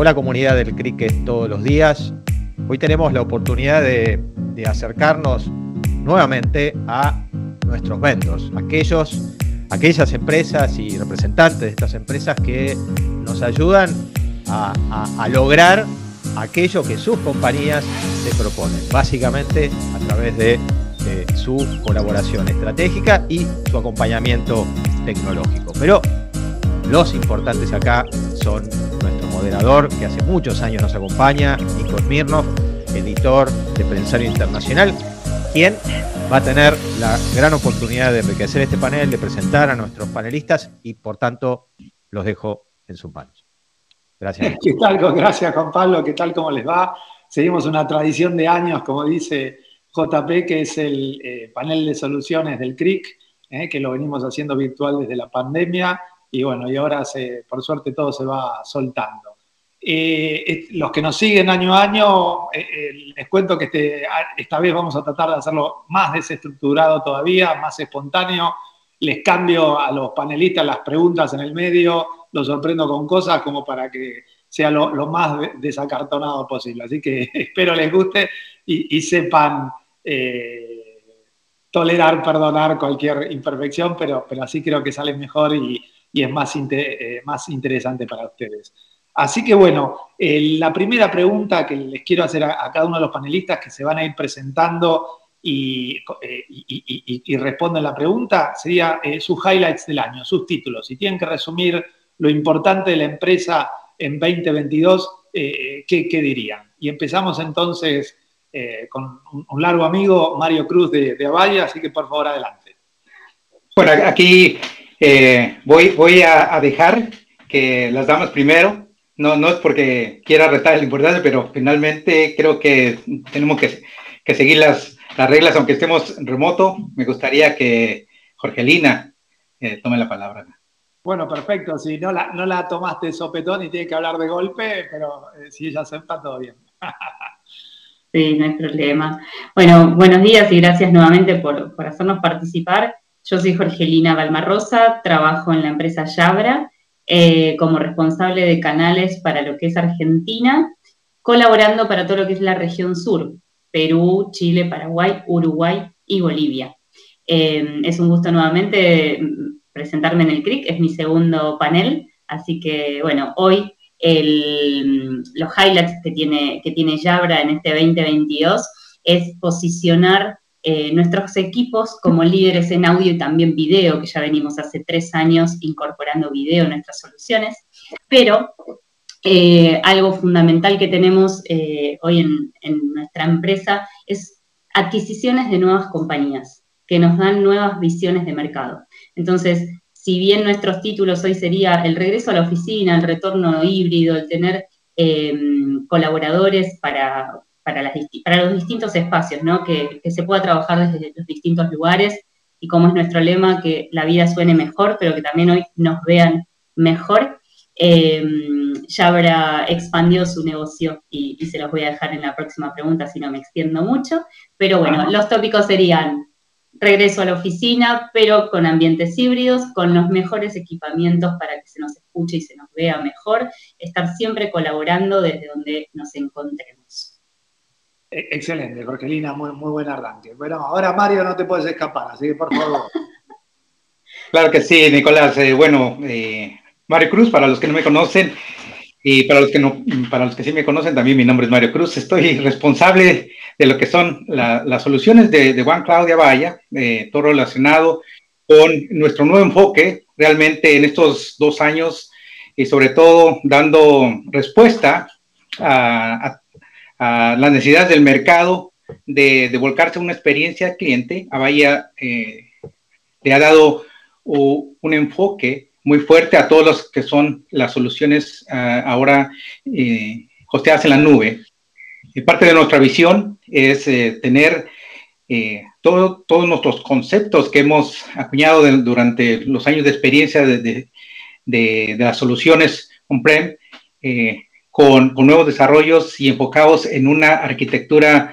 Hola comunidad del cricket todos los días. Hoy tenemos la oportunidad de, acercarnos nuevamente a nuestros vendors, aquellos, aquellas empresas y representantes de estas empresas que nos ayudan a, lograr aquello que sus compañías se proponen, básicamente a través de, de su colaboración estratégica y su acompañamiento tecnológico. Pero los importantes acá son nuestro moderador, que hace muchos años nos acompaña, Nico Smirnov, editor de Pensario Internacional, quien va a tener la gran oportunidad de enriquecer este panel, de presentar a nuestros panelistas y por tanto los dejo en sus manos. Gracias. ¿Qué tal? Gracias Juan Pablo, ¿qué tal? ¿Cómo les va? Seguimos una tradición de años, como dice JP, que es el eh, panel de soluciones del CRIC, eh, que lo venimos haciendo virtual desde la pandemia y bueno, y ahora por suerte todo se va soltando. Eh, los que nos siguen año a año, eh, eh, les cuento que este, esta vez vamos a tratar de hacerlo más desestructurado todavía, más espontáneo. Les cambio a los panelistas las preguntas en el medio, los sorprendo con cosas como para que sea lo, más desacartonado posible. Así que espero les guste y, sepan tolerar, perdonar cualquier imperfección, pero, pero así creo que sale mejor y, es más, más interesante para ustedes. Así que bueno, eh, la primera pregunta que les quiero hacer a, cada uno de los panelistas que se van a ir presentando y, eh, responden la pregunta sería sus highlights del año, sus títulos. Si tienen que resumir lo importante de la empresa en 2022, ¿qué, ¿qué, dirían? Y empezamos entonces con un, largo amigo, Mario Cruz de, de Avaya, así que por favor adelante. Bueno, aquí eh, voy, voy a, dejar que las damas primero. No, no es porque quiera retar la importancia, pero finalmente creo que tenemos que, seguir las, reglas, aunque estemos remoto. Me gustaría que Jorgelina eh, tome la palabra. Bueno, perfecto. Si no la, no la tomaste sopetón y tiene que hablar de golpe, pero eh, si ella acepta, todo bien. sí, no hay problema. Bueno, buenos días y gracias nuevamente por, por hacernos participar. Yo soy Jorgelina Balmarrosa, trabajo en la empresa Yabra eh, como responsable de canales para lo que es Argentina, colaborando para todo lo que es la región sur, Perú, Chile, Paraguay, Uruguay y Bolivia. Eh, es un gusto nuevamente presentarme en el CRIC, es mi segundo panel, así que bueno, hoy los highlights que tiene, que tiene Yabra en este 2022 es posicionar eh, nuestros equipos como líderes en audio y también video, que ya venimos hace tres años incorporando video en nuestras soluciones, pero eh, algo fundamental que tenemos eh, hoy en, en, nuestra empresa es adquisiciones de nuevas compañías que nos dan nuevas visiones de mercado. Entonces, si bien nuestros títulos hoy sería el regreso a la oficina, el retorno híbrido, el tener colaboradores para, para, los distintos espacios, ¿no? que, se pueda trabajar desde los distintos lugares y como es nuestro lema, que la vida suene mejor, pero que también hoy nos vean mejor. Eh, ya habrá expandido su negocio y, se los voy a dejar en la próxima pregunta si no me extiendo mucho. Pero bueno, los tópicos serían regreso a la oficina, pero con ambientes híbridos, con los mejores equipamientos para que se nos escuche y se nos vea mejor, estar siempre colaborando desde donde nos encontremos. E-, excelente, Jorgelina, muy, muy buen arranque. Bueno, ahora Mario no te puedes escapar, así que por favor. Claro que sí, Nicolás. Eh, bueno, eh, Mario Cruz, para los que no me conocen y para los que no, para los que sí me conocen, también mi nombre es Mario Cruz. Estoy responsable de lo que son las soluciones de, de Juan Claudia Vaya, eh, todo relacionado con nuestro nuevo enfoque realmente en estos dos años y sobre todo dando respuesta a, a a las necesidades del mercado de, volcarse a una experiencia cliente, Avaya eh, le ha dado un enfoque muy fuerte a todos los que son las soluciones ah, ahora eh, hosteadas en la nube. Y parte de nuestra visión es eh, tener todos nuestros conceptos que hemos acuñado durante los años de experiencia de, de las soluciones on-prem con, nuevos desarrollos y enfocados en una arquitectura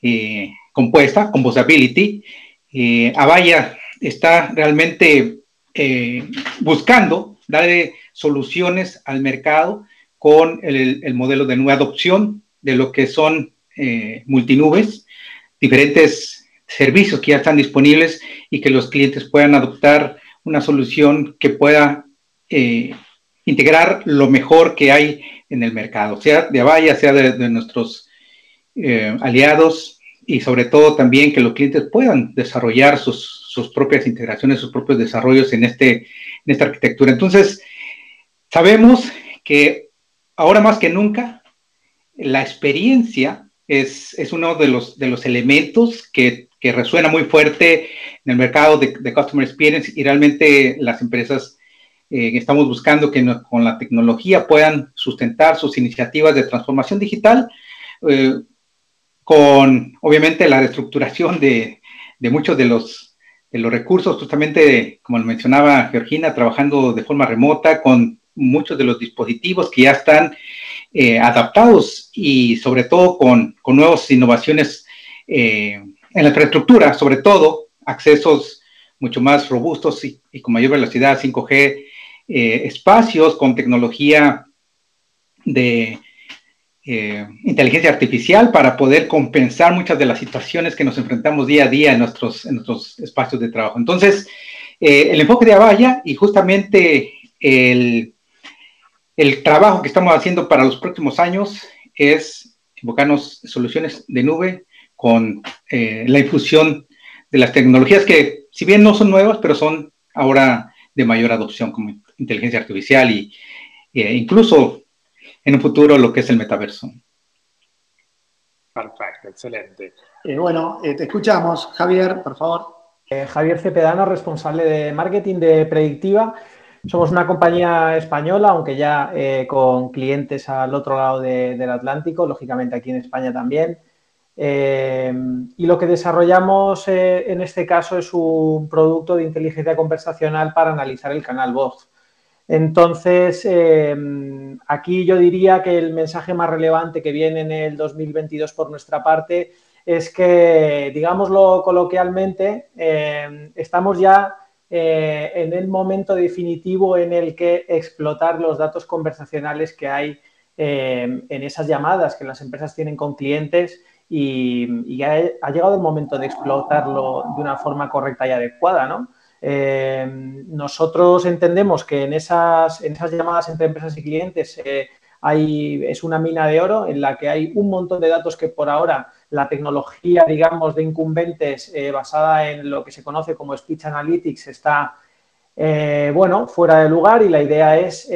eh, compuesta, composability. Eh, Avaya está realmente eh, buscando darle soluciones al mercado con el, modelo de nueva adopción de lo que son eh, multinubes, diferentes servicios que ya están disponibles y que los clientes puedan adoptar una solución que pueda integrar lo mejor que hay en el mercado, sea de Avaya, sea de, nuestros eh, aliados y sobre todo también que los clientes puedan desarrollar sus, propias integraciones, sus propios desarrollos en, este, en esta arquitectura. Entonces, sabemos que ahora más que nunca la experiencia es, uno de los, de los elementos que, resuena muy fuerte en el mercado de, de Customer Experience y realmente las empresas eh, estamos buscando que con la tecnología puedan sustentar sus iniciativas de transformación digital, eh, con obviamente la reestructuración de, muchos de los, de los recursos, justamente como lo mencionaba Georgina, trabajando de forma remota con muchos de los dispositivos que ya están eh, adaptados y sobre todo con, con nuevas innovaciones en la infraestructura, sobre todo accesos mucho más robustos y, y con mayor velocidad 5G, eh, espacios con tecnología de eh, inteligencia artificial para poder compensar muchas de las situaciones que nos enfrentamos día a día en nuestros, en nuestros espacios de trabajo. Entonces, eh, el enfoque de Avaya y justamente el, el trabajo que estamos haciendo para los próximos años es invocarnos soluciones de nube con la infusión de las tecnologías que, si bien no son nuevas, pero son ahora de mayor adopción como inteligencia artificial y e incluso en un futuro lo que es el metaverso. Perfecto, excelente. Eh, bueno, eh, te escuchamos. Javier, por favor. Eh, Javier Cepedano, responsable de marketing de Predictiva. Somos una compañía española, aunque ya con clientes al otro lado del Atlántico, lógicamente aquí en España también. Y lo que desarrollamos en este caso es un producto de inteligencia conversacional para analizar el canal voz. Entonces, em, aquí yo diría que el mensaje más relevante que viene en el 2022 por nuestra parte es que, digámoslo coloquialmente, em, estamos ya eh, en el momento definitivo en el que explotar los datos conversacionales que hay em, en esas llamadas que las empresas tienen con clientes y, ha, ha, llegado el momento de explotarlo de una forma correcta y adecuada, ¿no? Eh, nosotros entendemos que en esas, en esas llamadas entre empresas y clientes eh, hay, es una mina de oro en la que hay un montón de datos que por ahora la tecnología, digamos, de incumbentes eh, basada en lo que se conoce como Speech Analytics está, bueno, fuera de lugar y la idea es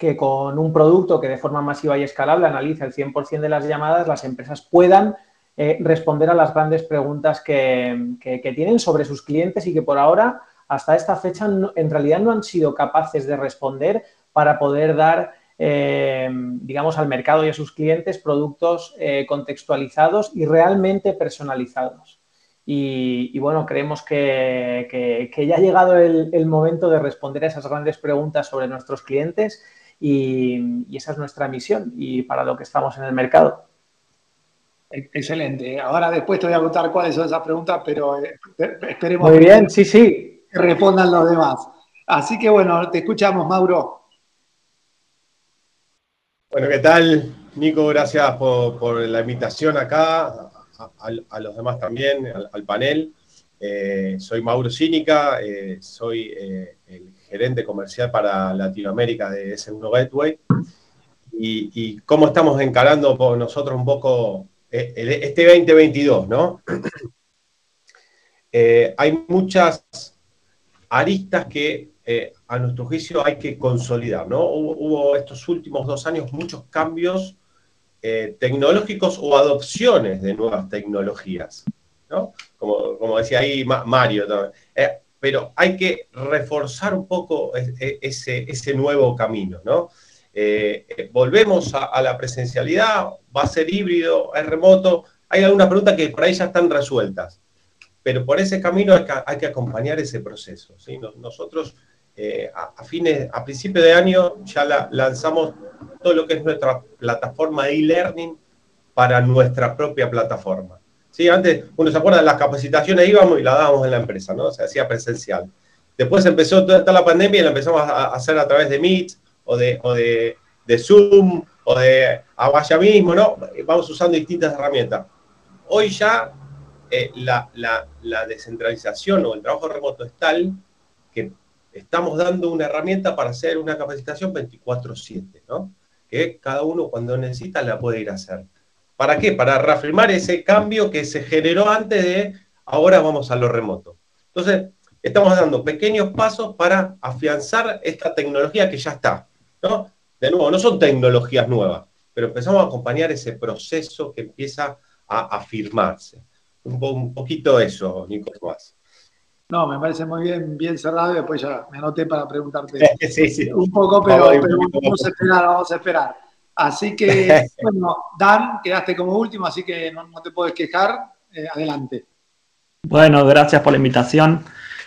que con un producto que de forma masiva y escalable analiza el 100% de las llamadas, las empresas puedan eh, responder a las grandes preguntas que, tienen sobre sus clientes y que por ahora, hasta esta fecha, en realidad no han sido capaces de responder para poder dar, eh, digamos, al mercado y a sus clientes productos eh, contextualizados y realmente personalizados. Y, bueno, creemos que, ya ha llegado el, momento de responder a esas grandes preguntas sobre nuestros clientes y, y esa es nuestra misión y para lo que estamos en el mercado. Excelente. Ahora después te voy a contar cuáles son esas preguntas, pero eh, esperemos Muy bien, sí, sí. que respondan los demás. Así que bueno, te escuchamos, Mauro. Bueno, ¿qué tal? Nico, gracias por, la invitación acá, a, los demás también, al, panel. Eh, soy Mauro Cínica, eh, soy el gerente comercial para Latinoamérica de S1 Gateway. Y, cómo estamos encarando por nosotros un poco eh, este 2022, ¿no? Eh, hay muchas aristas que eh, a nuestro juicio hay que consolidar, ¿no? Hubo, estos últimos dos años muchos cambios tecnológicos o adopciones de nuevas tecnologías, ¿no? Como, decía ahí Mario pero hay que reforzar un poco ese, ese nuevo camino, ¿no? Eh, volvemos a, la presencialidad, va a ser híbrido, es remoto. Hay algunas preguntas que por ahí están resueltas, pero por ese camino hay que, acompañar ese proceso. nosotros eh, a, fines, a principios de año ya lanzamos todo lo que es nuestra plataforma e-learning para nuestra propia plataforma. ¿Sí? Antes, uno se acuerda las capacitaciones, íbamos y la dábamos en la empresa, ¿no? Se hacía presencial. Después empezó toda la pandemia y la empezamos a hacer a través de Meet, o de, de Zoom o de Avaya mismo, ¿no? Vamos usando distintas herramientas. Hoy ya eh, la, la, descentralización o el trabajo remoto es tal que estamos dando una herramienta para hacer una capacitación 24/7, ¿no? Que cada uno cuando necesita la puede ir a hacer. ¿Para qué? Para reafirmar ese cambio que se generó antes de ahora vamos a lo remoto. Entonces, estamos dando pequeños pasos para afianzar esta tecnología que ya está, ¿no? De nuevo, no son tecnologías nuevas, pero empezamos a acompañar ese proceso que empieza a afirmarse. Un, poquito eso, Nico más. No, me parece muy bien, bien cerrado y después ya me anoté para preguntarte un poco, pero, vamos, a esperar, vamos a esperar. Así que, bueno, Dan, quedaste como último, así que no, te puedes quejar. Eh, adelante. Bueno, gracias por la invitación.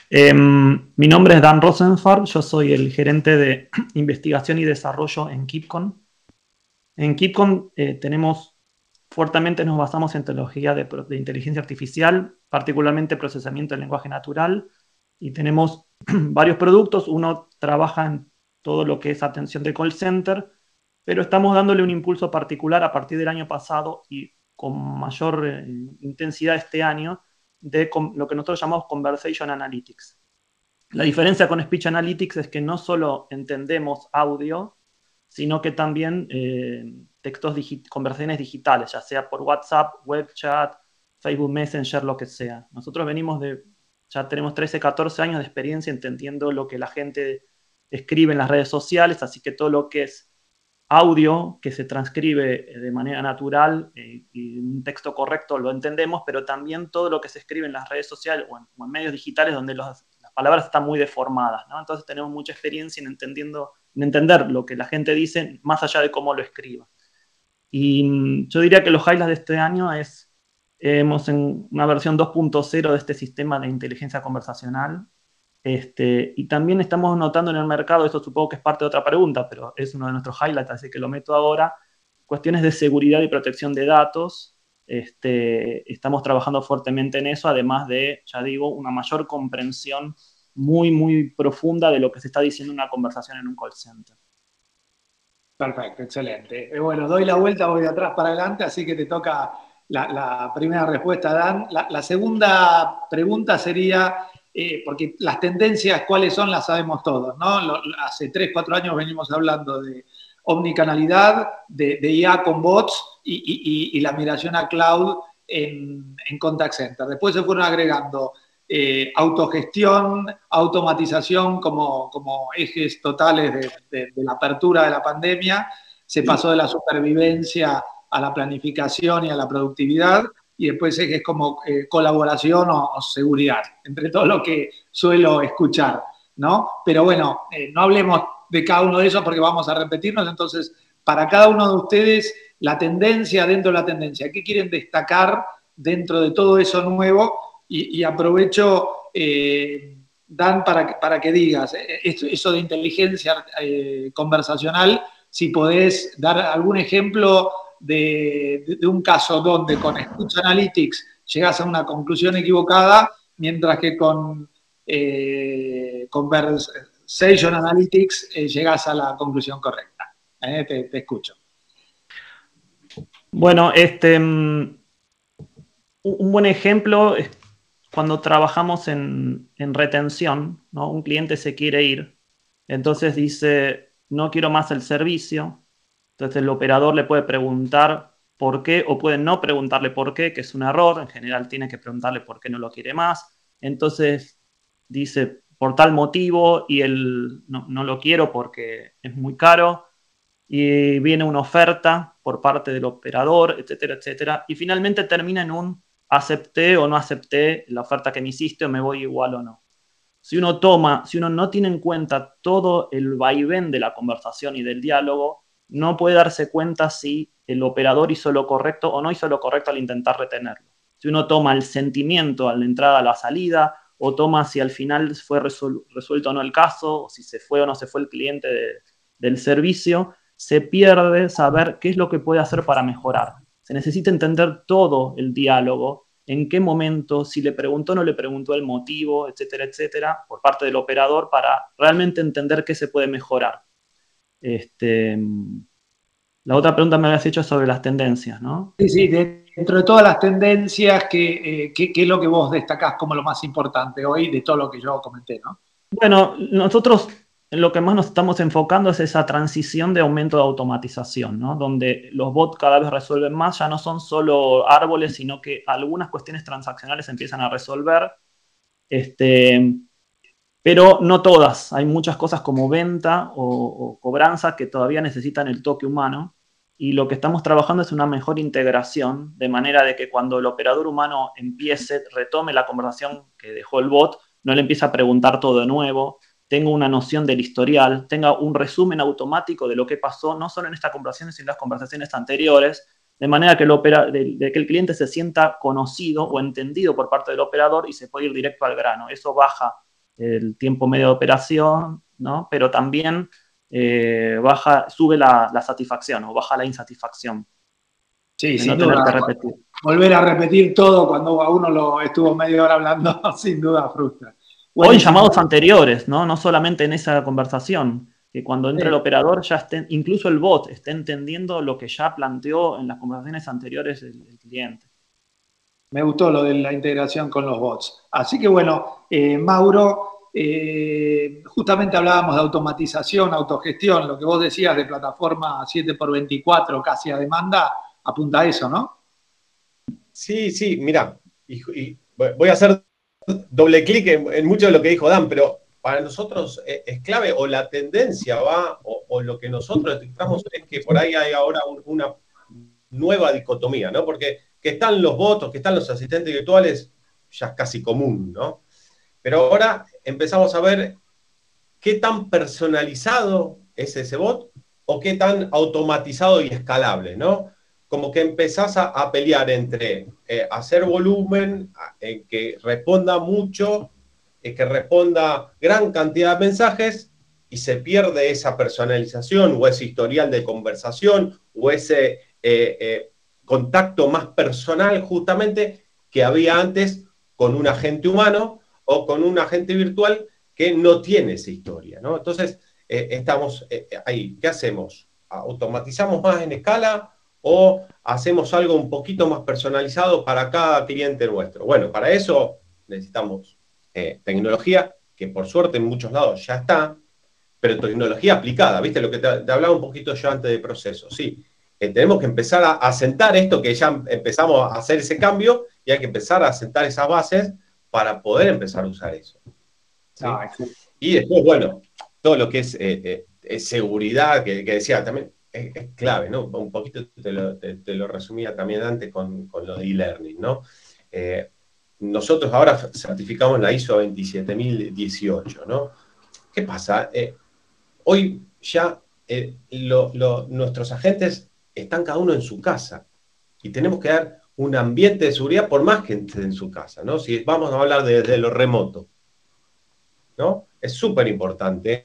Em, mi nombre es Dan Rosenfarb, yo soy el gerente de investigación y desarrollo en KeepCon. En KeepCon eh, tenemos, fuertemente nos basamos en tecnología de, de, inteligencia artificial, particularmente procesamiento del lenguaje natural, y tenemos varios productos. Uno trabaja en todo lo que es atención de call center, pero estamos dándole un impulso particular a partir del año pasado y con mayor eh, intensidad este año de lo que nosotros llamamos Conversation Analytics. La diferencia con Speech Analytics es que no solo entendemos audio, sino que también eh, textos, conversaciones digitales, ya sea por WhatsApp, web chat, Facebook Messenger, lo que sea. Nosotros venimos de, ya tenemos 13, 14 años de experiencia entendiendo lo que la gente escribe en las redes sociales, así que todo lo que es audio que se transcribe eh, de manera natural eh, y un texto correcto lo entendemos, pero también todo lo que se escribe en las redes sociales o en, medios digitales donde las palabras están muy deformadas. Entonces tenemos mucha experiencia en entender lo que la gente dice más allá de cómo lo escriba. Y mm, yo diría que los highlights de este año es, hemos en una versión 2.0 de este sistema de inteligencia conversacional, este, y también estamos notando en el mercado, esto supongo que es parte de otra pregunta, pero es uno de nuestros highlights, así que lo meto ahora, cuestiones de seguridad y protección de datos. Este, estamos trabajando fuertemente en eso, además de, ya digo, una mayor comprensión muy, muy profunda de lo que se está diciendo en una conversación en un call center. Perfecto, excelente. Eh, bueno, doy la vuelta, voy de atrás para adelante, así que te toca la, primera respuesta, Dan. la segunda pregunta sería, eh, porque las tendencias, cuáles son, las sabemos todos, ¿no? hace 3, 4 años venimos hablando de omnicanalidad, de, IA con bots y, la migración a cloud en, contact center. Después se fueron agregando eh, autogestión, automatización como, como ejes totales de, la apertura de la pandemia. Se pasó de la supervivencia a la planificación y a la productividad y después es como eh, colaboración o, seguridad, entre todo lo que suelo escuchar, ¿no? Pero bueno, eh, no hablemos de cada uno de esos porque vamos a repetirnos, entonces, para cada uno de ustedes, la tendencia dentro de la tendencia, ¿qué quieren destacar dentro de todo eso nuevo? Y, aprovecho, eh, Dan, para, para que digas, eso de inteligencia conversacional, si podés dar algún ejemplo de, un caso donde con Speech Analytics llegas a una conclusión equivocada, mientras que con eh, Analytics eh, llegas a la conclusión correcta. Eh, te, escucho. Bueno, este, mm, un buen ejemplo es cuando trabajamos en, en retención, ¿no? un cliente se quiere ir, entonces dice, no quiero más el servicio, entonces el operador le puede preguntar por qué o puede no preguntarle por qué, que es un error. En general tiene que preguntarle por qué no lo quiere más. Entonces dice por tal motivo y él no, lo quiero porque es muy caro. Y viene una oferta por parte del operador, etcétera, etcétera. Y finalmente termina en un acepté o no acepté la oferta que me hiciste o me voy igual o no. Si uno toma, si uno no tiene en cuenta todo el vaivén de la conversación y del diálogo, no puede darse cuenta si el operador hizo lo correcto o no hizo lo correcto al intentar retenerlo. Si uno toma el sentimiento a la entrada, a la salida, o toma si al final fue resuelto o no el caso, o si se fue o no se fue el cliente del servicio, se pierde saber qué es lo que puede hacer para mejorar. Se necesita entender todo el diálogo, en qué momento, si le preguntó o no le preguntó el motivo, etcétera, etcétera, por parte del operador para realmente entender qué se puede mejorar. Este, La otra pregunta me habías hecho sobre las tendencias, ¿no? Sí, sí, dentro de todas las tendencias, ¿qué, eh, qué, es lo que vos destacás como lo más importante hoy de todo lo que yo comenté, ¿no? Bueno, nosotros en lo que más nos estamos enfocando es esa transición de aumento de automatización, ¿no? Donde los bots cada vez resuelven más, ya no son solo árboles, sino que algunas cuestiones transaccionales empiezan a resolver. Este, pero no todas. Hay muchas cosas como venta o, cobranza que todavía necesitan el toque humano. Y lo que estamos trabajando es una mejor integración, de manera de que cuando el operador humano empiece, retome la conversación que dejó el bot, no le empiece a preguntar todo de nuevo, tenga una noción del historial, tenga un resumen automático de lo que pasó, no solo en esta conversación, sino en las conversaciones anteriores, de manera que el, cliente se sienta conocido o entendido por parte del operador y se puede ir directo al grano. Eso baja el tiempo medio de operación, ¿no? Pero también eh, baja, sube la, satisfacción o baja la insatisfacción. Sí, sin duda. repetir. Volver a repetir todo cuando a uno lo estuvo media hora hablando, sin duda frustra. o en llamados anteriores, ¿no? No solamente en esa conversación. Que cuando entra el operador ya esté, incluso el bot esté entendiendo lo que ya planteó en las conversaciones anteriores el cliente. Me gustó lo de la integración con los bots. Así que bueno, eh, Mauro, eh, justamente hablábamos de automatización, autogestión, lo que vos decías de plataforma 7x24 casi a demanda, apunta a eso, ¿no? Sí, sí, mira, voy a hacer doble clic en, mucho de lo que dijo Dan, pero para nosotros es, clave o la tendencia va, o, lo que nosotros detectamos es que por ahí hay ahora una nueva dicotomía, ¿no? Porque que están los votos, que están los asistentes virtuales, ya es casi común, ¿no? Pero ahora empezamos a ver qué tan personalizado es ese bot o qué tan automatizado y escalable, ¿no? Como que empezás a, pelear entre eh, hacer volumen, en que responda mucho, que responda gran cantidad de mensajes y se pierde esa personalización o ese historial de conversación o ese eh, eh, contacto más personal justamente que había antes con un agente humano o con un agente virtual que no tiene esa historia, ¿no? Entonces, eh, estamos eh, ahí, ¿qué hacemos? ¿Automatizamos más en escala o hacemos algo un poquito más personalizado para cada cliente nuestro? Bueno, para eso necesitamos eh, tecnología, que por suerte en muchos lados ya está, pero tecnología aplicada, ¿viste? Lo que te, hablaba un poquito yo antes de proceso, sí tenemos que empezar a, asentar esto, que ya empezamos a hacer ese cambio y hay que empezar a asentar esas bases para poder empezar a usar eso. Ah, y después, bueno, todo lo que es, eh, eh, seguridad, que, decía también, es, clave, ¿no? Un poquito te lo, resumía también antes con, lo de e-learning, ¿no? Eh, nosotros ahora certificamos la ISO 27018, ¿no? ¿Qué pasa? hoy ya nuestros agentes están cada uno en su casa y tenemos que dar un ambiente de seguridad por más que esté en su casa, ¿no? Si vamos a hablar desde lo remoto, ¿no? Es súper importante,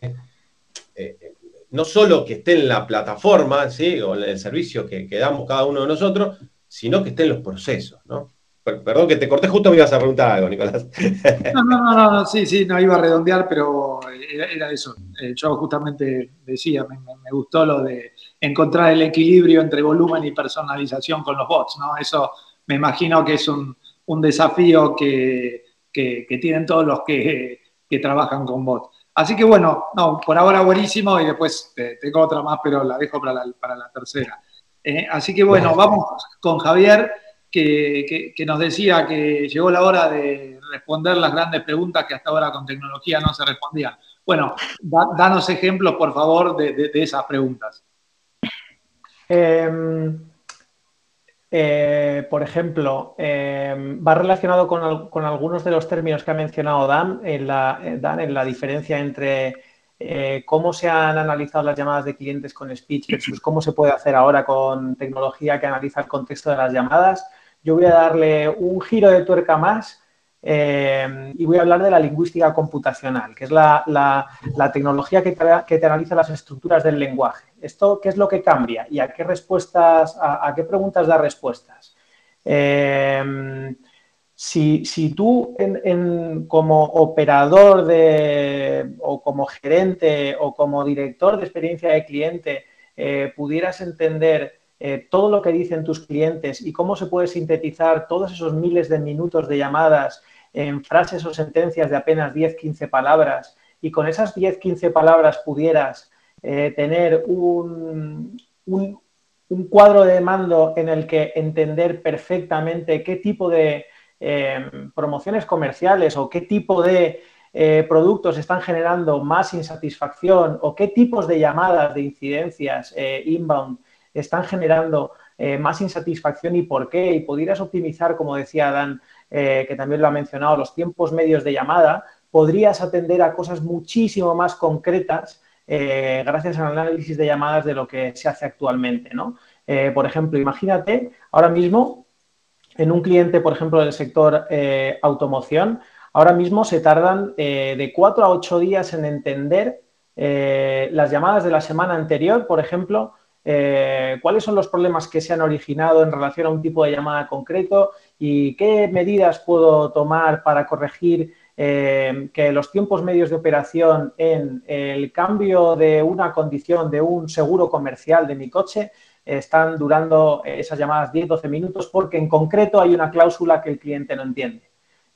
eh, eh, no solo que esté en la plataforma, ¿sí? O en el servicio que, damos cada uno de nosotros, sino que esté en los procesos, ¿no? Perdón que te corté, justo me ibas a preguntar algo, Nicolás. No, no, no, no sí, sí, no iba a redondear, pero era, eso. Eh, yo justamente decía, me, gustó lo de encontrar el equilibrio entre volumen y personalización con los bots, ¿no? Eso me imagino que es un, desafío que, tienen todos los que, trabajan con bots. Así que bueno, no, por ahora buenísimo y después tengo otra más, pero la dejo para la, tercera. Eh, así que bueno, vamos con Javier que, nos decía que llegó la hora de responder las grandes preguntas que hasta ahora con tecnología no se respondían. Bueno, danos ejemplos, por favor, de, esas preguntas. Em, eh, por ejemplo, em, va relacionado con, algunos de los términos que ha mencionado Dan, en la, eh, diferencia entre eh, cómo se han analizado las llamadas de clientes con speech versus cómo se puede hacer ahora con tecnología que analiza el contexto de las llamadas. Yo voy a darle un giro de tuerca más eh, y voy a hablar de la lingüística computacional, que es la, tecnología que te, analiza las estructuras del lenguaje. ¿Esto qué es lo que cambia y a qué respuestas, a, qué preguntas da respuestas? Eh, si, tú como operador de, o como gerente o como director de experiencia de cliente eh, pudieras entender eh, todo lo que dicen tus clientes y cómo se puede sintetizar todos esos miles de minutos de llamadas en frases o sentencias de apenas 10-15 palabras y con esas 10-15 palabras pudieras eh, tener un, un, cuadro de mando en el que entender perfectamente qué tipo de promociones comerciales o qué tipo de eh, productos están generando más insatisfacción o qué tipos de llamadas de incidencias eh, inbound están generando eh, más insatisfacción y por qué. Y pudieras optimizar, como decía Dan, que también lo ha mencionado, los tiempos medios de llamada, podrías atender a cosas muchísimo más concretas gracias al análisis de llamadas de lo que se hace actualmente. ¿no? por ejemplo, imagínate ahora mismo en un cliente, por ejemplo, del sector automoción, Ahora mismo se tardan eh, de cuatro a ocho días en entender eh, las llamadas de la semana anterior, por ejemplo, eh, cuáles son los problemas que se han originado en relación a un tipo de llamada concreto y qué medidas puedo tomar para corregir que los tiempos medios de operación en el cambio de una condición de un seguro comercial de mi coche están durando esas llamadas 10-12 minutos porque en concreto hay una cláusula que el cliente no entiende.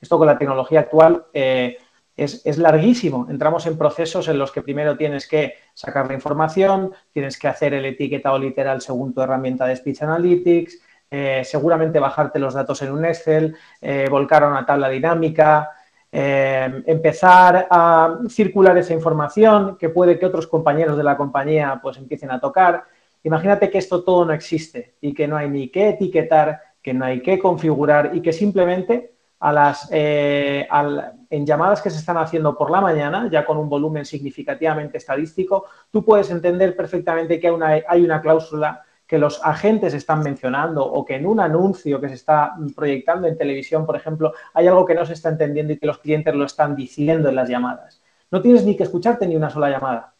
Esto con la tecnología actual eh, es, larguísimo. Entramos en procesos en los que primero tienes que sacar la información, tienes que hacer el etiquetado literal según tu herramienta de Speech Analytics, eh, seguramente bajarte los datos en un Excel, eh, volcar a una tabla dinámica, empezar a circular esa información que puede que otros compañeros de la compañía pues empiecen a tocar. Imagínate que esto todo no existe y que no hay ni que etiquetar, que no hay que configurar y que simplemente a las, eh, en llamadas que se están haciendo por la mañana, ya con un volumen significativamente estadístico, tú puedes entender perfectamente que hay una, hay una cláusula que los agentes están mencionando o que en un anuncio que se está proyectando en televisión, por ejemplo, hay algo que no se está entendiendo y que los clientes lo están diciendo en las llamadas. No tienes ni que escucharte ni una sola llamada,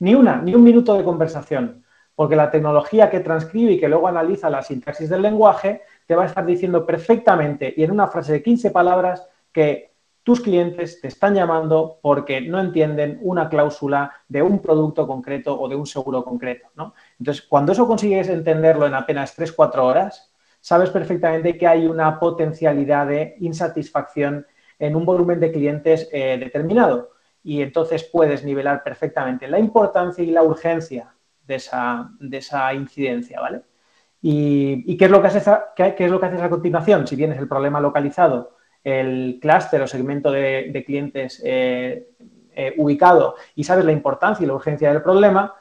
ni una, ni un minuto de conversación, porque la tecnología que transcribe y que luego analiza la sintaxis del lenguaje te va a estar diciendo perfectamente y en una frase de 15 palabras que tus clientes te están llamando porque no entienden una cláusula de un producto concreto o de un seguro concreto. ¿no? Entonces, cuando eso consigues entenderlo en apenas 3-4 horas, sabes perfectamente que hay una potencialidad de insatisfacción en un volumen de clientes eh, determinado. Y entonces puedes nivelar perfectamente la importancia y la urgencia de esa, de esa incidencia, ¿vale? ¿Y, qué, es lo que haces a, es lo que haces a continuación? Si tienes el problema localizado, el clúster o segmento de, clientes eh, eh, ubicado y sabes la importancia y la urgencia del problema,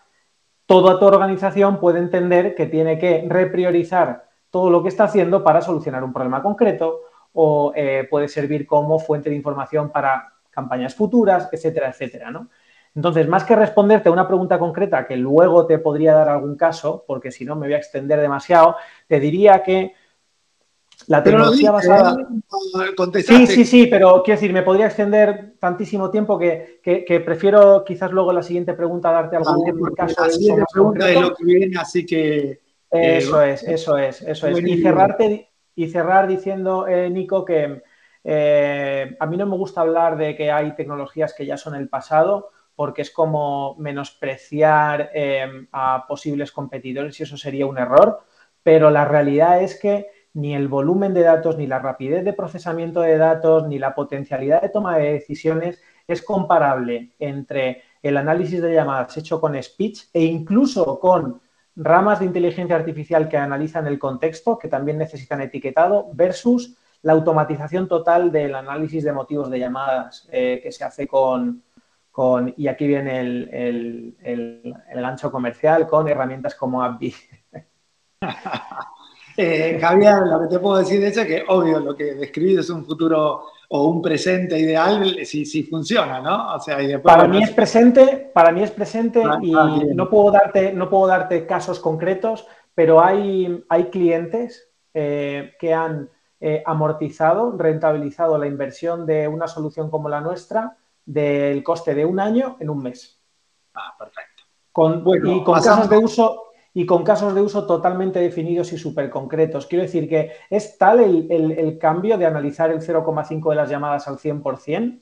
toda tu organización puede entender que tiene que repriorizar todo lo que está haciendo para solucionar un problema concreto o eh, puede servir como fuente de información para campañas futuras, etcétera, etcétera, ¿no? Entonces, más que responderte a una pregunta concreta que luego te podría dar algún caso, porque si no me voy a extender demasiado, te diría que la tecnología basada. ¿eh? Sí, sí, sí, pero quiero decir, me podría extender tantísimo tiempo que, prefiero quizás luego la siguiente pregunta darte algún caso. La siguiente pregunta de lo que viene, así que. Eso eh, es, eso es, eso es. Y cerrarte y cerrar diciendo, eh, Nico, que a mí no me gusta hablar de que hay tecnologías que ya son el pasado porque es como menospreciar em, a posibles competidores y eso sería un error, pero la realidad es que ni el volumen de datos, ni la rapidez de procesamiento de datos, ni la potencialidad de toma de decisiones es comparable entre el análisis de llamadas hecho con speech e incluso con ramas de inteligencia artificial que analizan el contexto, que también necesitan etiquetado, versus la automatización total del análisis de motivos de llamadas eh, que se hace con, y aquí viene el, el, ancho comercial con herramientas como AppBee. Eh, Javier, lo que te puedo decir es que, obvio, lo que describís es un futuro o un presente ideal si, si funciona, ¿no? O sea, para mí es presente, para mí es presente ah, y no puedo darte, no puedo darte casos concretos, pero hay, hay clientes eh, que han eh, amortizado, rentabilizado la inversión de una solución como la nuestra del coste de un año en un mes. Ah, perfecto. Con, y con casos de uso y con casos de uso totalmente definidos y súper concretos. Quiero decir que es tal el, cambio de analizar el 0,5 de las llamadas al 100%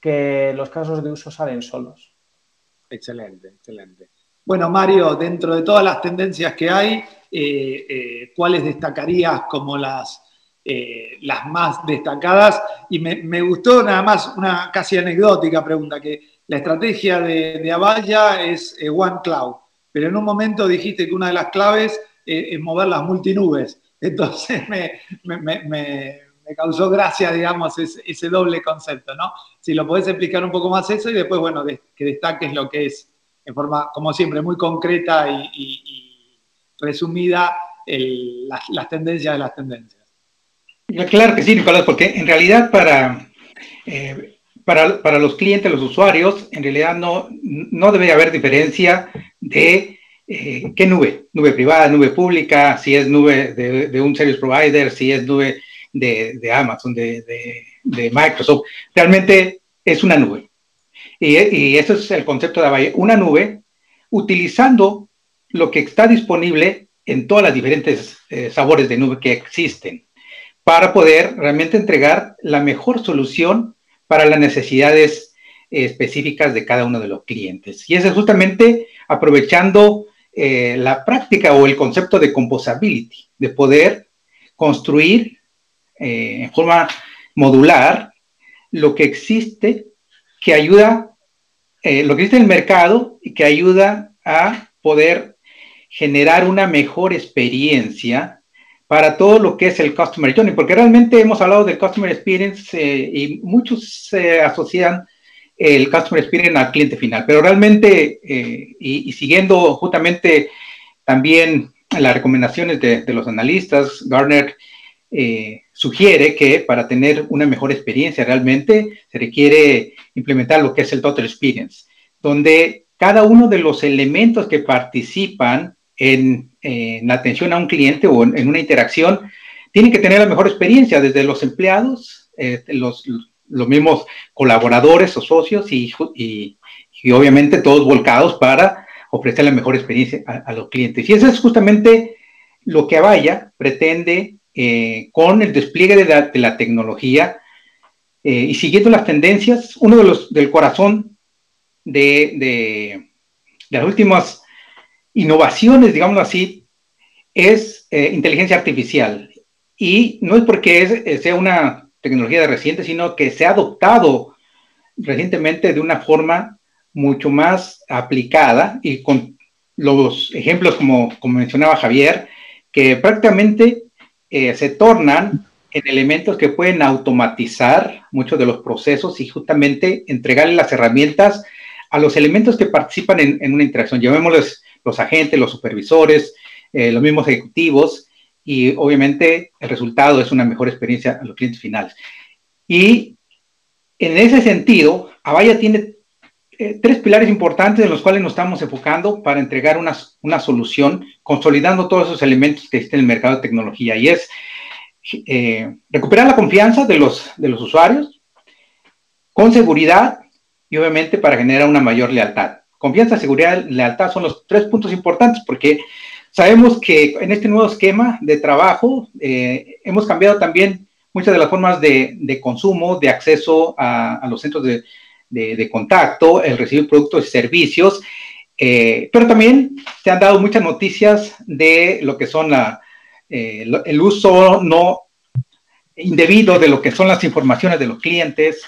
que los casos de uso salen solos. Excelente, excelente. Bueno, Mario, dentro de todas las tendencias que hay, eh, eh, ¿cuáles destacarías como las, eh, las más destacadas? Y me, gustó nada más una casi anecdótica pregunta, que la estrategia de, de Avaya es One Cloud, pero en un momento dijiste que una de las claves es mover las multinubes. Entonces me, causó gracia, digamos, ese, doble concepto, ¿no? Si lo podés explicar un poco más eso y después, bueno, que destaques lo que es en forma, como siempre, muy concreta y, resumida las, tendencias de las tendencias. Claro que sí, Nicolás, porque en realidad para, eh, para, los clientes, los usuarios, en realidad no, no debe haber diferencia de eh, qué nube, nube privada, nube pública, si es nube de, un service provider, si es nube de, Amazon, de, de, Microsoft. Realmente es una nube. Y, y eso es el concepto de Avaya, una nube utilizando lo que está disponible en todas las diferentes eh, sabores de nube que existen para poder realmente entregar la mejor solución para las necesidades eh, específicas de cada uno de los clientes. Y eso es justamente aprovechando eh, la práctica o el concepto de composability, de poder construir en forma modular lo que existe que ayuda eh, lo que dice el mercado y que ayuda a poder generar una mejor experiencia para todo lo que es el Customer Journey, porque realmente hemos hablado del Customer Experience eh, y muchos se asocian el Customer Experience al cliente final, pero realmente, eh, y, siguiendo justamente también las recomendaciones de, de los analistas, Garner sugiere que para tener una mejor experiencia realmente se requiere implementar lo que es el Total Experience, donde cada uno de los elementos que participan en, la atención a un cliente o en, una interacción tienen que tener la mejor experiencia, desde los empleados, eh, los, mismos colaboradores o socios y, obviamente todos volcados para ofrecer la mejor experiencia a, los clientes. Y eso es justamente lo que Avaya pretende eh, con el despliegue de la tecnología eh, y siguiendo las tendencias, uno de los del corazón de, las últimas innovaciones, digámoslo así, es eh, inteligencia artificial. Y no es porque eh, sea una tecnología de reciente, sino que se ha adoptado recientemente de una forma mucho más aplicada y con los ejemplos como, como mencionaba Javier, que prácticamente se tornan en elementos que pueden automatizar muchos de los procesos y justamente entregarle las herramientas a los elementos que participan en, una interacción. Llamémosles los agentes, los supervisores, eh, los mismos ejecutivos y obviamente el resultado es una mejor experiencia a los clientes finales. Y en ese sentido, Avaya tiene eh, tres pilares importantes en los cuales nos estamos enfocando para entregar una, una solución, consolidando todos esos elementos que existen en el mercado de tecnología. Y es eh, recuperar la confianza de los, de los usuarios con seguridad y obviamente para generar una mayor lealtad. Confianza, seguridad, lealtad son los tres puntos importantes porque sabemos que en este nuevo esquema de trabajo eh, hemos cambiado también muchas de las formas de, consumo, de acceso a, los centros de, de, contacto, el recibir productos y servicios, eh, pero también se han dado muchas noticias de lo que son la, eh, el uso no indebido de lo que son las informaciones de los clientes,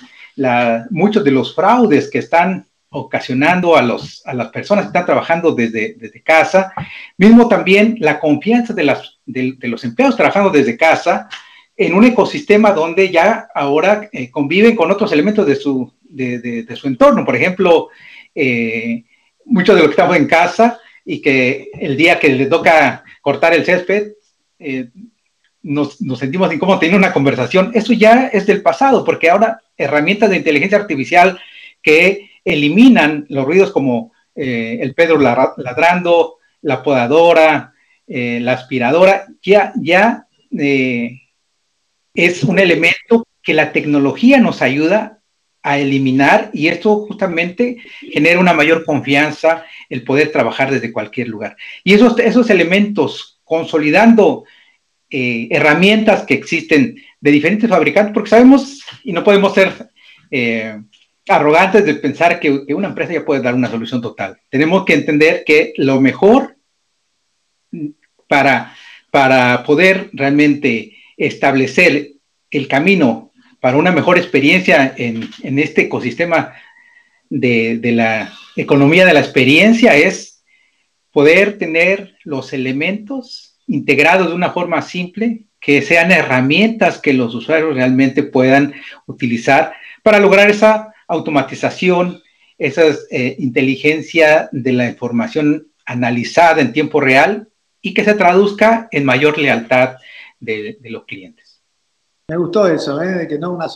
muchos de los fraudes que están ocasionando a, los, a las personas que están trabajando desde, desde casa, mismo también la confianza de, las, de, los empleados trabajando desde casa en un ecosistema donde ya ahora eh, conviven con otros elementos de su, de, su entorno. Por ejemplo, eh, muchos de los que estamos en casa y que el día que les toca cortar el césped, eh, nos, sentimos incómodos teniendo una conversación, eso ya es del pasado, porque ahora herramientas de inteligencia artificial que eliminan los ruidos como eh, el Pedro ladrando, la podadora, eh, la aspiradora, ya, ya es un elemento que la tecnología nos ayuda a eliminar y esto justamente genera una mayor confianza el poder trabajar desde cualquier lugar. Y esos, esos elementos consolidando eh, herramientas que existen de diferentes fabricantes, porque sabemos y no podemos ser, eh, arrogantes de pensar que, una empresa ya puede dar una solución total. Tenemos que entender que lo mejor para, para poder realmente establecer el camino para una mejor experiencia en, en este ecosistema de, de, la economía de la experiencia es poder tener los elementos integrados de una forma simple, que sean herramientas que los usuarios realmente puedan utilizar para lograr esa automatización, esa eh, inteligencia de la información analizada en tiempo real y que se traduzca en mayor lealtad de, los clientes. Me gustó eso, ¿eh? de que no una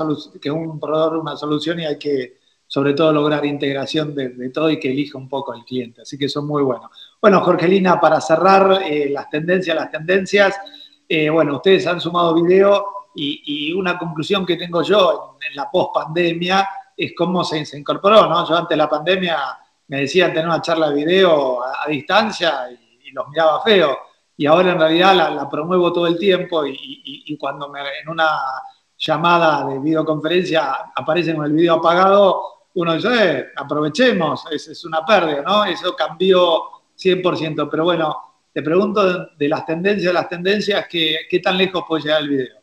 que un proveedor una solución y hay que sobre todo lograr integración de, todo y que elija un poco el cliente. Así que eso es muy bueno. Bueno, Jorgelina, para cerrar eh, las tendencias, las tendencias, bueno, ustedes han sumado video y, una conclusión que tengo yo en, en la post pandemia es cómo se, incorporó, ¿no? Yo antes de la pandemia me decían tener una charla de video a, distancia y, los miraba feo. Y ahora en realidad la, promuevo todo el tiempo y, cuando me, en una llamada de videoconferencia aparece con el video apagado, uno dice, eh, aprovechemos, es, una pérdida, ¿no? Eso cambió 100%. Pero bueno, te pregunto de, las tendencias, las tendencias, ¿qué, ¿qué tan lejos puede llegar el video?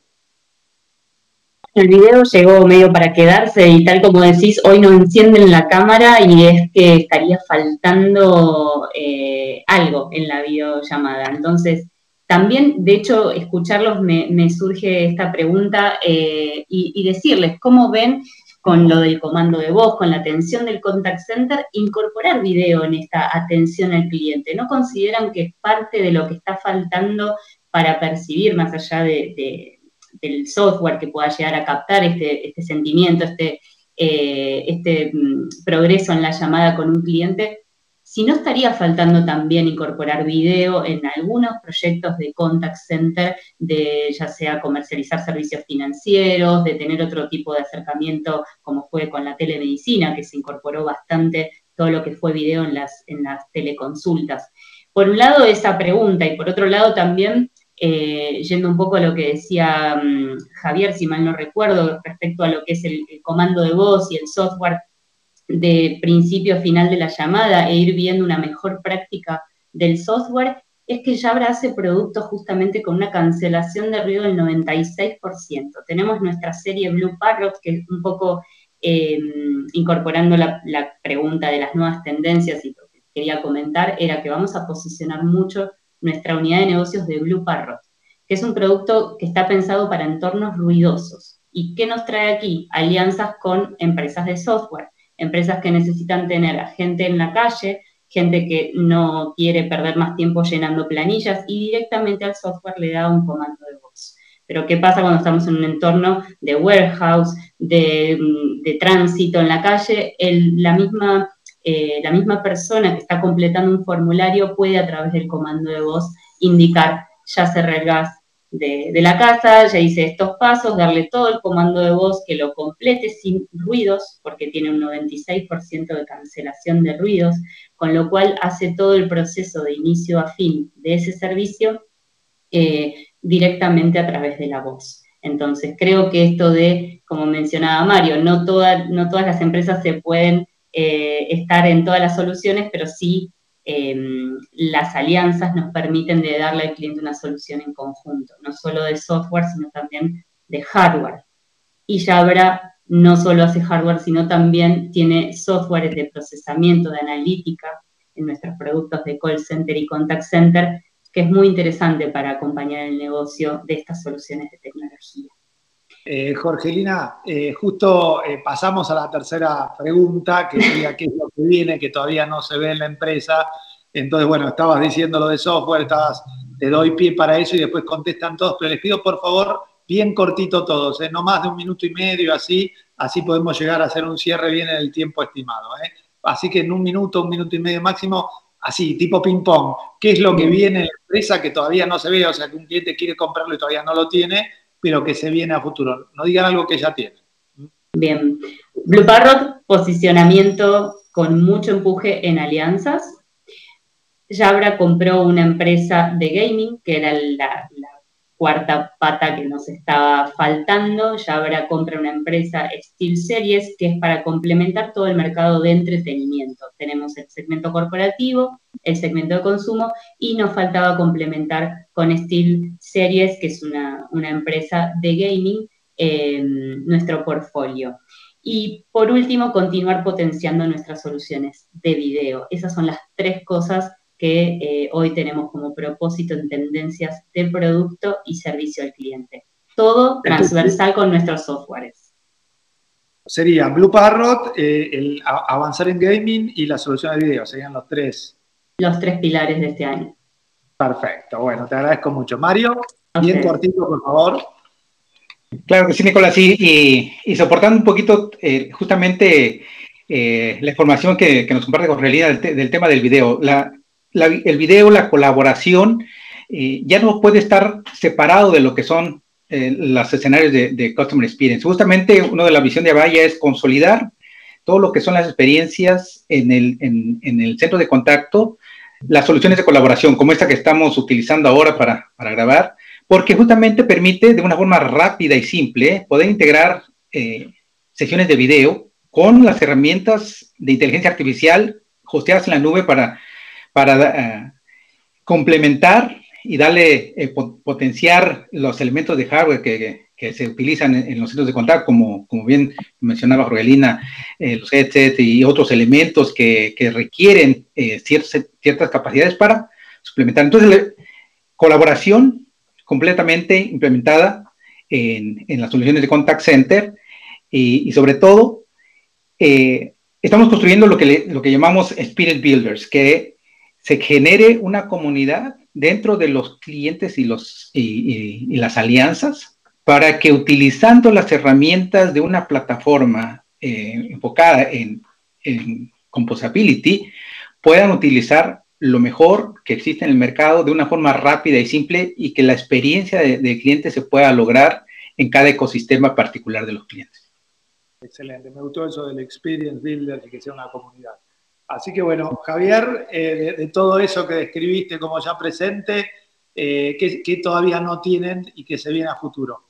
El video llegó medio para quedarse y tal como decís, hoy no encienden la cámara y es que estaría faltando eh, algo en la videollamada. Entonces, también, de hecho, escucharlos me, surge esta pregunta eh, y, decirles cómo ven con lo del comando de voz, con la atención del contact center, incorporar video en esta atención al cliente. ¿No consideran que es parte de lo que está faltando para percibir más allá de del software que pueda llegar a captar este, este sentimiento, este, eh, este mm, progreso en la llamada con un cliente, si no estaría faltando también incorporar video en algunos proyectos de contact center, de ya sea comercializar servicios financieros, de tener otro tipo de acercamiento como fue con la telemedicina, que se incorporó bastante todo lo que fue video en las, en las teleconsultas. Por un lado esa pregunta y por otro lado también eh, yendo un poco a lo que decía mm, Javier, si mal no recuerdo, respecto a lo que es el, comando de voz y el software de principio a final de la llamada e ir viendo una mejor práctica del software, es que Jabra hace productos justamente con una cancelación de ruido del 96%. Tenemos nuestra serie Blue Parrot, que es un poco eh, incorporando la, la pregunta de las nuevas tendencias y lo que quería comentar, era que vamos a posicionar mucho nuestra unidad de negocios de Blue Parrot, que es un producto que está pensado para entornos ruidosos. ¿Y qué nos trae aquí? Alianzas con empresas de software, empresas que necesitan tener a gente en la calle, gente que no quiere perder más tiempo llenando planillas y directamente al software le da un comando de voz. Pero ¿qué pasa cuando estamos en un entorno de warehouse, de, tránsito en la calle? la misma eh, la misma persona que está completando un formulario puede a través del comando de voz indicar, ya cerré el gas de, la casa, ya hice estos pasos, darle todo el comando de voz que lo complete sin ruidos, porque tiene un 96% de cancelación de ruidos, con lo cual hace todo el proceso de inicio a fin de ese servicio eh, directamente a través de la voz. Entonces, creo que esto de, como mencionaba Mario, no, no todas las empresas se pueden eh, estar en todas las soluciones, pero sí em, las alianzas nos permiten de darle al cliente una solución en conjunto, no solo de software, sino también de hardware. Y Jabra no solo hace hardware, sino también tiene software de procesamiento, de analítica en nuestros productos de call center y contact center, que es muy interesante para acompañar el negocio de estas soluciones de tecnología. Eh, Jorgelina, eh, justo eh, pasamos a la tercera pregunta, que sería qué es lo que viene, que todavía no se ve en la empresa. Entonces, bueno, estabas diciendo lo de software, estabas, te doy pie para eso y después contestan todos, pero les pido por favor, bien cortito todos, no más de un minuto y medio, así, así podemos llegar a hacer un cierre bien en el tiempo estimado. Así que en un minuto, un minuto y medio máximo, así, tipo ping-pong, ¿qué es lo que viene en la empresa que todavía no se ve? O sea, que un cliente quiere comprarlo y todavía no lo tiene pero que se viene a futuro. No digan algo que ya tienen. Bien. Blue Parrot, posicionamiento con mucho empuje en alianzas. Jabra compró una empresa de gaming, que era la, cuarta pata que nos estaba faltando. Ya habrá compra una empresa Steel Series que es para complementar todo el mercado de entretenimiento. Tenemos el segmento corporativo, el segmento de consumo y nos faltaba complementar con Steel Series, que es una, empresa de gaming, nuestro portfolio. Y por último, continuar potenciando nuestras soluciones de video. Esas son las tres cosas que eh, hoy tenemos como propósito en tendencias de producto y servicio al cliente. Todo transversal con nuestros softwares. Sería Blue Parrot, eh, el avanzar en gaming y la solución de video. Serían los tres. Los tres pilares de este año. Perfecto. Bueno, te agradezco mucho. Mario, bien cortito, por favor. Claro que sí, Nicolás. Y, y, soportando un poquito eh, justamente la información que, nos comparte con realidad del, tema del video. La, el video, la colaboración, eh, ya no puede estar separado de lo que son eh, los escenarios de, Customer Experience. Justamente una de las visiones de Avaya es consolidar todo lo que son las experiencias en el, en, el centro de contacto, las soluciones de colaboración, como esta que estamos utilizando ahora para, para grabar, porque justamente permite de una forma rápida y simple poder integrar eh, sesiones de video con las herramientas de inteligencia artificial hosteadas en la nube para para eh, complementar y darle, eh, potenciar los elementos de hardware que, se utilizan en, los centros de contacto, como, como bien mencionaba Rogelina, eh, los headsets y otros elementos que, requieren ciertas, ciertas capacidades para suplementar. Entonces, colaboración completamente implementada en, las soluciones de contact center y, sobre todo, estamos construyendo lo que, lo que llamamos Spirit Builders, que se genere una comunidad dentro de los clientes y, los, y, las alianzas para que utilizando las herramientas de una plataforma eh, enfocada en, composability puedan utilizar lo mejor que existe en el mercado de una forma rápida y simple y que la experiencia del de cliente se pueda lograr en cada ecosistema particular de los clientes. Excelente, me gustó eso del Experience Builder y que sea una comunidad. Así que bueno, Javier, eh, de, todo eso que describiste como ya presente, eh, ¿qué, todavía no tienen y que se viene a futuro?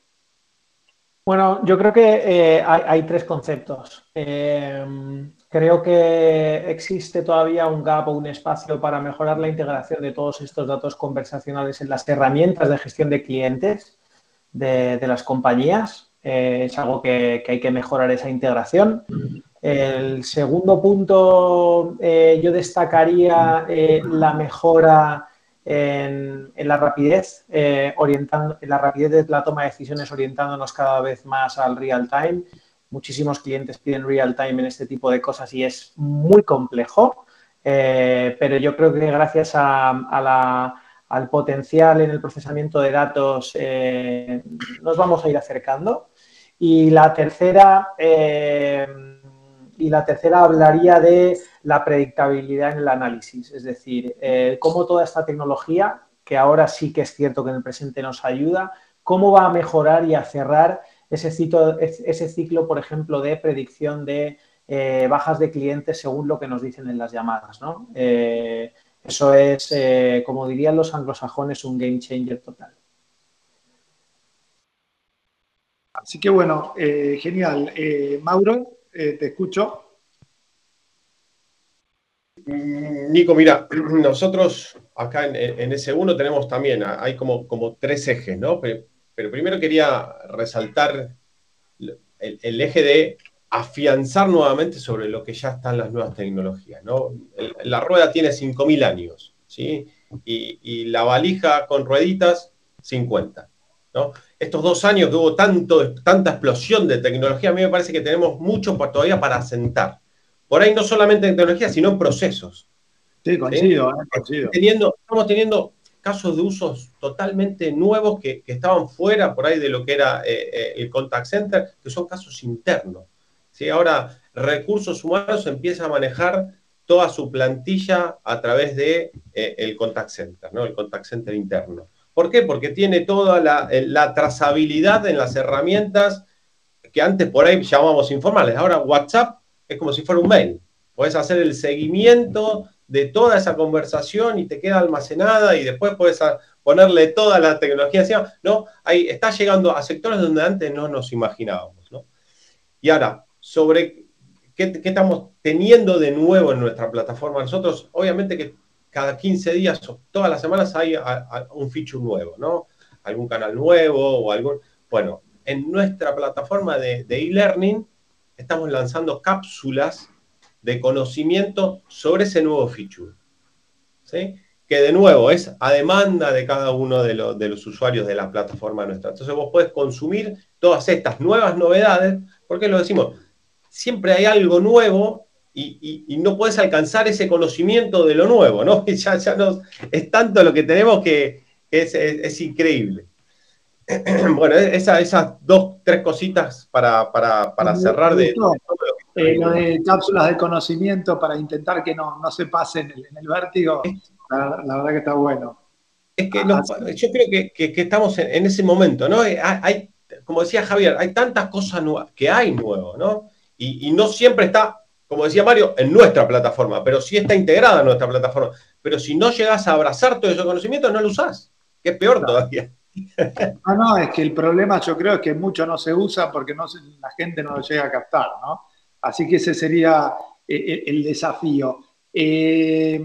Bueno, yo creo que eh, hay, tres conceptos. creo que existe todavía un gap o un espacio para mejorar la integración de todos estos datos conversacionales en las herramientas de gestión de clientes de, las compañías. es algo que, que, hay que mejorar esa integración. El segundo punto, eh, yo destacaría eh, la mejora en, la rapidez, eh, orientando, en la rapidez de la toma de decisiones, orientándonos cada vez más al real time. Muchísimos clientes piden real time en este tipo de cosas y es muy complejo, pero yo creo que gracias al potencial en el procesamiento de datos nos vamos a ir acercando. Y la tercera, y la tercera hablaría de la predictabilidad en el análisis, es decir, eh, cómo toda esta tecnología, que ahora sí que es cierto que en el presente nos ayuda, cómo va a mejorar y a cerrar ese ciclo, por ejemplo, de predicción de eh, bajas de clientes según lo que nos dicen en las llamadas. ¿no? Eh, eso es, como dirían los anglosajones, un game changer total. Así que bueno, genial. Mauro, eh, te escucho. Mm, Nico, mira, nosotros acá en, S1 tenemos también, hay como, como tres ejes, ¿no? Pero, primero quería resaltar el, eje de afianzar nuevamente sobre lo que ya están las nuevas tecnologías, ¿no? la rueda tiene 5.000 años, ¿sí? Y, y, la valija con rueditas, 50, ¿no? Estos dos años que hubo tanto, tanta explosión de tecnología, a mí me parece que tenemos mucho todavía para asentar. Por ahí no solamente en tecnología, sino en procesos. Sí, coincido, eh, Teniendo, estamos teniendo casos de usos totalmente nuevos que, estaban fuera por ahí de lo que era eh, eh, el contact center, que son casos internos. ¿sí? Ahora, recursos humanos empieza a manejar toda su plantilla a través de el contact center, ¿no? el contact center interno. ¿Por qué? Porque tiene toda eh, la, trazabilidad en las herramientas que antes por ahí llamábamos informales. Ahora WhatsApp es como si fuera un mail. Puedes hacer el seguimiento de toda esa conversación y te queda almacenada y después puedes ponerle toda la tecnología encima, ¿no? Ahí está llegando a sectores donde antes no nos imaginábamos, ¿no? Y ahora, sobre qué, estamos teniendo de nuevo en nuestra plataforma. Nosotros, obviamente que cada 15 días o todas las semanas hay un feature nuevo, ¿no? Algún canal nuevo o algún... Bueno, en nuestra plataforma de e-learning estamos lanzando cápsulas de conocimiento sobre ese nuevo feature. ¿sí? Que de nuevo es a demanda de cada uno de, los usuarios de la plataforma nuestra. Entonces vos podés consumir todas estas nuevas novedades, porque lo decimos, siempre hay algo nuevo y, no puedes alcanzar ese conocimiento de lo nuevo, ¿no? Ya, ya es tanto lo que tenemos que, es, increíble. Bueno, esas dos, tres cositas para, cerrar de, eh, lo de cápsulas de conocimiento para intentar que no, se pase en el, vértigo, la, verdad que está bueno. Es que yo creo que, estamos en, ese momento, ¿no? Eh, hay, como decía Javier, hay tantas cosas nuevas que hay nuevo, ¿no? Y, no siempre está, como decía Mario, en nuestra plataforma, pero sí está integrada en nuestra plataforma. Pero si no llegas a abrazar todo ese conocimiento, no lo usás, que es peor todavía. No, no, es que el problema yo creo es que mucho no se usa porque no la gente no lo llega a captar, ¿no? Así que ese sería eh, eh, el desafío. Eh,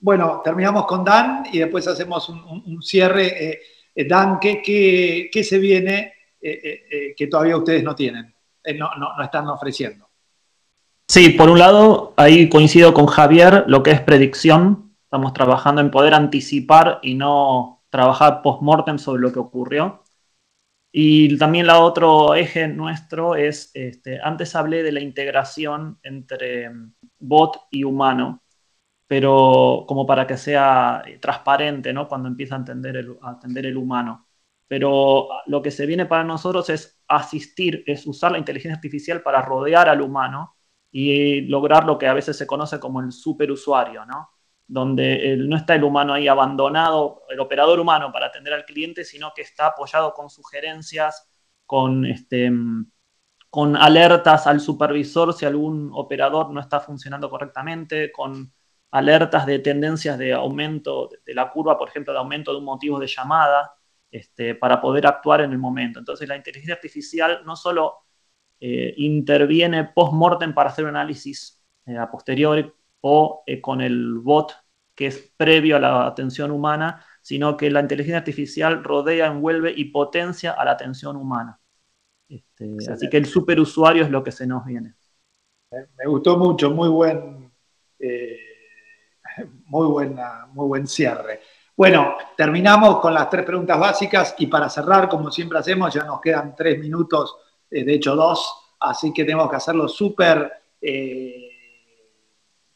bueno, terminamos con Dan y después hacemos un, cierre. Dan, ¿qué, se viene que todavía ustedes no tienen, no, no, están ofreciendo? Sí, por un lado, ahí coincido con Javier, lo que es predicción. Estamos trabajando en poder anticipar y no trabajar post-mortem sobre lo que ocurrió. Y también el otro eje nuestro es, este, antes hablé de la integración entre bot y humano, pero como para que sea transparente, ¿no? Cuando empieza a entender el, a entender el humano. Pero lo que se viene para nosotros es asistir, es usar la inteligencia artificial para rodear al humano y lograr lo que a veces se conoce como el superusuario, ¿no? donde no está el humano ahí abandonado, el operador humano para atender al cliente, sino que está apoyado con sugerencias, con, este, con alertas al supervisor si algún operador no está funcionando correctamente, con alertas de tendencias de aumento de la curva, por ejemplo, de aumento de un motivo de llamada, este, para poder actuar en el momento. Entonces la inteligencia artificial no solo eh, interviene post-mortem para hacer un análisis eh, a posteriori o eh, con el bot que es previo a la atención humana, sino que la inteligencia artificial rodea, envuelve y potencia a la atención humana. Este, así que el superusuario es lo que se nos viene. Me gustó mucho, muy buen, muy, buena, muy buen cierre. Bueno, terminamos con las tres preguntas básicas y para cerrar, como siempre hacemos, ya nos quedan tres minutos, eh, de hecho dos, así que tenemos que hacerlo súper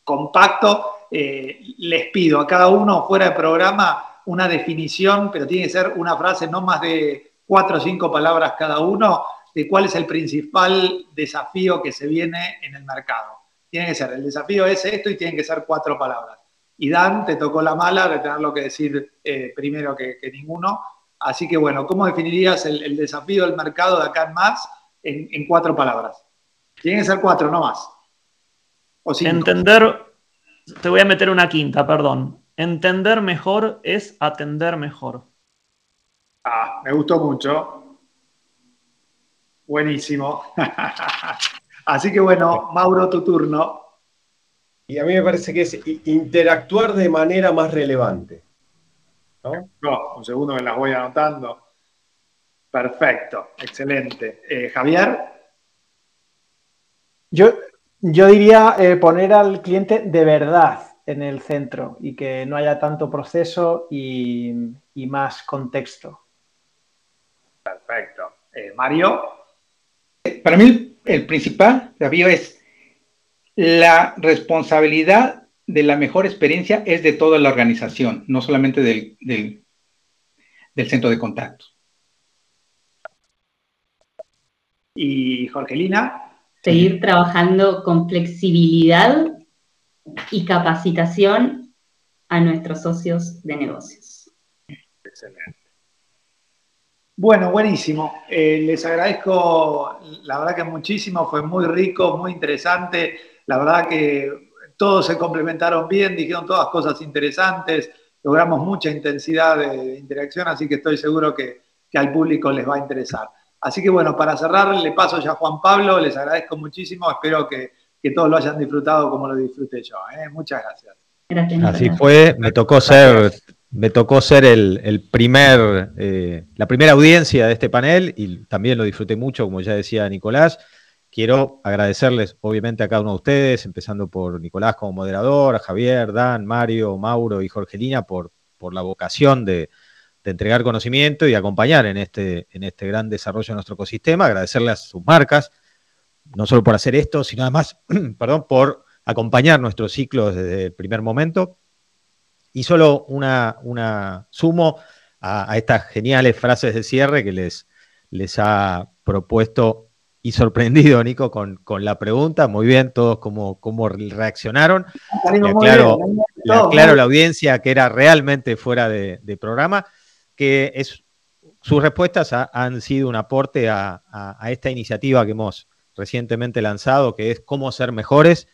compacto, eh, les pido a cada uno fuera de programa una definición, pero tiene que ser una frase no más de cuatro o cinco palabras cada uno, de cuál es el principal desafío que se viene en el mercado. Tiene que ser, el desafío es esto y tienen que ser cuatro palabras. Y Dan, te tocó la mala de tenerlo que decir eh, primero que, ninguno. Así que bueno, ¿cómo definirías el, desafío del mercado de acá en más en, en cuatro palabras? Tienen que ser cuatro, no más. Entender, te voy a meter una quinta, perdón. Entender mejor es atender mejor. Ah, me gustó mucho. Buenísimo. Así que bueno, Mauro, tu turno. Y a mí me parece que es interactuar de manera más relevante. ¿No? un segundo me las voy anotando. Perfecto, excelente. Eh, Javier. Yo yo diría eh, poner al cliente de verdad en el centro y que no haya tanto proceso y, más contexto. Perfecto. Eh, Mario. Para mí el principal desafío es la responsabilidad de la mejor experiencia es de toda la organización, no solamente del, del centro de contacto. Y Jorgelina seguir trabajando con flexibilidad y capacitación a nuestros socios de negocios. Excelente. Bueno, buenísimo. Eh, les agradezco, la verdad que muchísimo, fue muy rico, muy interesante. La verdad que todos se complementaron bien, dijeron todas cosas interesantes, logramos mucha intensidad de, interacción, así que estoy seguro que, al público les va a interesar. Así que bueno, para cerrar, le paso ya a Juan Pablo, les agradezco muchísimo, espero que, todos lo hayan disfrutado como lo disfruté yo. ¿eh? Muchas gracias. Así fue, me tocó ser, me tocó ser el, primer, eh, la primera audiencia de este panel y también lo disfruté mucho, como ya decía Nicolás. Quiero agradecerles, obviamente, a cada uno de ustedes, empezando por Nicolás como moderador, a Javier, Dan, Mario, Mauro y Jorgelina por, por la vocación de, entregar conocimiento y acompañar en este, en este gran desarrollo de nuestro ecosistema. Agradecerles a sus marcas, no solo por hacer esto, sino además, perdón, por acompañar nuestro ciclo desde el primer momento. Y solo una, una sumo a, estas geniales frases de cierre que les, les ha propuesto y sorprendido, Nico, con, la pregunta. Muy bien, todos cómo, cómo reaccionaron. Le aclaro, a la audiencia que era realmente fuera de, programa, que es, sus respuestas han sido un aporte a, esta iniciativa que hemos recientemente lanzado, que es cómo ser mejores.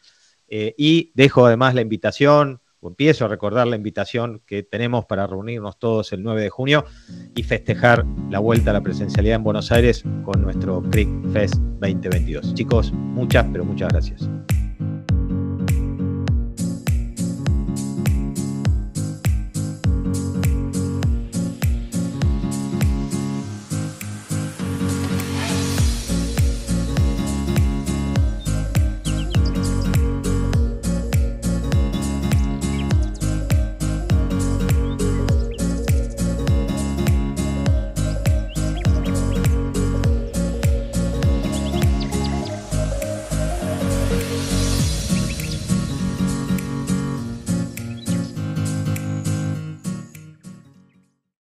Eh, y dejo además la invitación o empiezo a recordar la invitación que tenemos para reunirnos todos el 9 de junio y festejar la vuelta a la presencialidad en Buenos Aires con nuestro Creek Fest 2022. Chicos, muchas, pero muchas gracias.